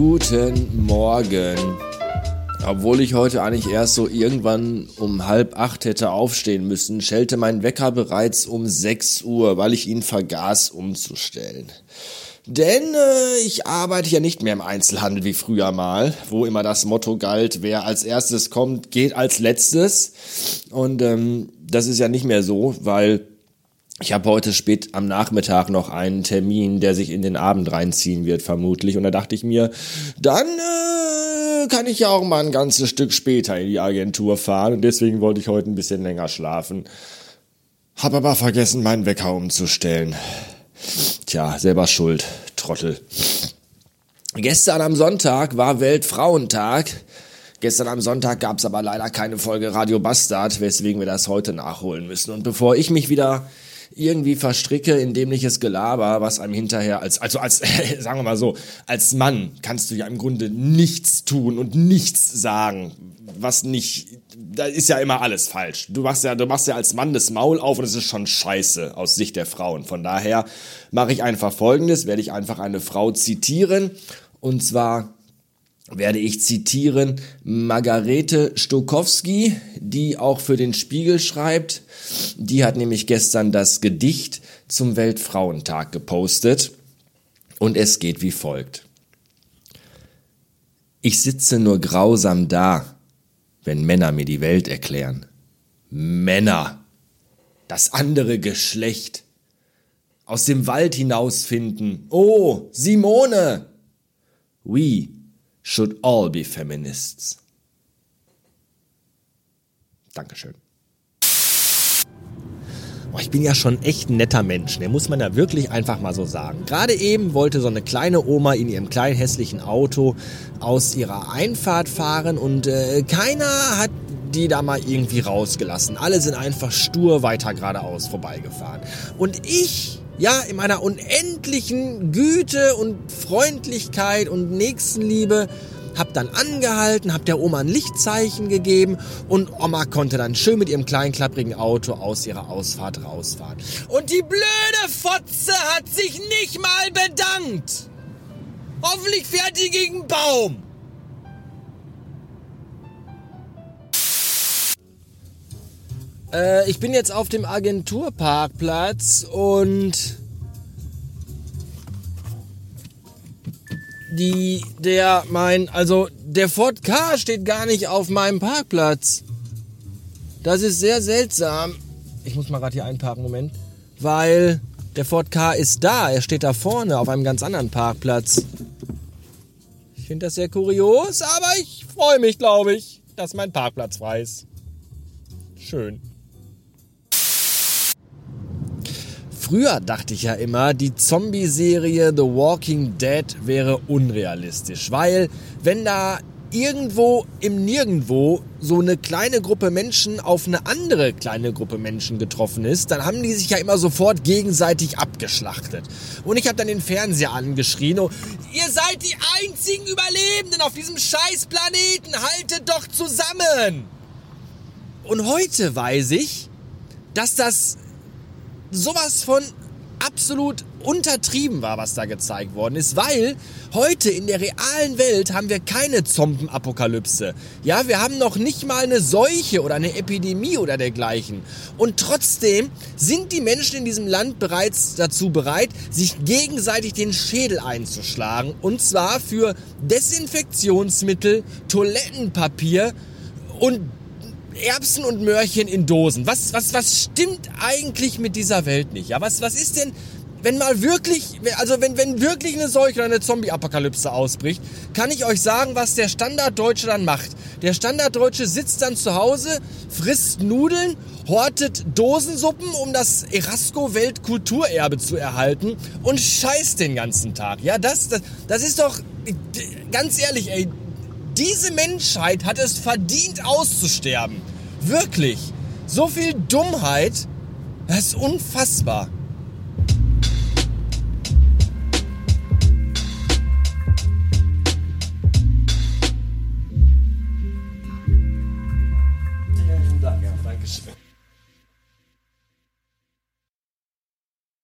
Guten Morgen. Obwohl ich heute eigentlich erst so irgendwann um halb acht hätte aufstehen müssen, schellte mein Wecker bereits um sechs Uhr, weil ich ihn vergaß umzustellen. Denn äh, ich arbeite ja nicht mehr im Einzelhandel wie früher mal, wo immer das Motto galt, wer als erstes kommt, geht als letztes. Und ähm, das ist ja nicht mehr so, weil ich habe heute spät am Nachmittag noch einen Termin, der sich in den Abend reinziehen wird, vermutlich. Und da dachte ich mir, dann äh, kann ich ja auch mal ein ganzes Stück später in die Agentur fahren. Und deswegen wollte ich heute ein bisschen länger schlafen. Hab aber vergessen, meinen Wecker umzustellen. Tja, selber schuld, Trottel. Gestern am Sonntag war Weltfrauentag. Gestern am Sonntag gab es aber leider keine Folge Radio Bastard, weswegen wir das heute nachholen müssen. Und bevor ich mich wieder irgendwie verstricke in dämliches Gelaber, was einem hinterher als, also als, sagen wir mal so, als Mann kannst du ja im Grunde nichts tun und nichts sagen, was nicht, da ist ja immer alles falsch. Du machst ja, du machst ja als Mann das Maul auf und es ist schon scheiße aus Sicht der Frauen. Von daher mache ich einfach Folgendes, werde ich einfach eine Frau zitieren und zwar werde ich zitieren Margarete Stokowski, die auch für den Spiegel schreibt. Die hat nämlich gestern das Gedicht zum Weltfrauentag gepostet und es geht wie folgt. Ich sitze nur grausam da, wenn Männer mir die Welt erklären. Männer, das andere Geschlecht, aus dem Wald hinausfinden. Oh, Simone! We should all be feminists. Dankeschön. Oh, ich bin ja schon echt ein netter Mensch, der muss man ja wirklich einfach mal so sagen. Gerade eben wollte so eine kleine Oma in ihrem kleinen hässlichen Auto aus ihrer Einfahrt fahren und äh, keiner hat die da mal irgendwie rausgelassen. Alle sind einfach stur weiter geradeaus vorbeigefahren. Und ich ja, in meiner unendlichen Güte und Freundlichkeit und Nächstenliebe hab dann angehalten, hab der Oma ein Lichtzeichen gegeben und Oma konnte dann schön mit ihrem kleinen klapprigen Auto aus ihrer Ausfahrt rausfahren. Und die blöde Fotze hat sich nicht mal bedankt. Hoffentlich fährt die gegen Baum. Äh, ich bin jetzt auf dem Agenturparkplatz und die, der, mein, also der Ford K steht gar nicht auf meinem Parkplatz. Das ist sehr seltsam. Ich muss mal gerade hier einparken, Moment. Weil der Ford K ist da, er steht da vorne auf einem ganz anderen Parkplatz. Ich finde das sehr kurios, aber ich freue mich, glaube ich, dass mein Parkplatz frei ist. Schön. Früher dachte ich ja immer, die Zombie-Serie The Walking Dead wäre unrealistisch, weil wenn da irgendwo im Nirgendwo so eine kleine Gruppe Menschen auf eine andere kleine Gruppe Menschen getroffen ist, dann haben die sich ja immer sofort gegenseitig abgeschlachtet. Und ich habe dann den Fernseher angeschrien, oh, ihr seid die einzigen Überlebenden auf diesem scheiß Planeten, haltet doch zusammen! Und heute weiß ich, dass das sowas von absolut untertrieben war, was da gezeigt worden ist, weil heute in der realen Welt haben wir keine Zombenapokalypse. Ja, wir haben noch nicht mal eine Seuche oder eine Epidemie oder dergleichen. Und trotzdem sind die Menschen in diesem Land bereits dazu bereit, sich gegenseitig den Schädel einzuschlagen. Und zwar für Desinfektionsmittel, Toilettenpapier und Erbsen und Möhrchen in Dosen. Was, was, was stimmt eigentlich mit dieser Welt nicht? Ja, was, was ist denn, wenn mal wirklich, also wenn, wenn wirklich eine Seuche oder eine Zombie-Apokalypse ausbricht, kann ich euch sagen, was der Standarddeutsche dann macht. Der Standarddeutsche sitzt dann zu Hause, frisst Nudeln, hortet Dosensuppen, um das Erasco-Weltkulturerbe zu erhalten und scheißt den ganzen Tag. Ja, das, das, das ist doch, ganz ehrlich, ey, diese Menschheit hat es verdient auszusterben. Wirklich. So viel Dummheit. Das ist unfassbar.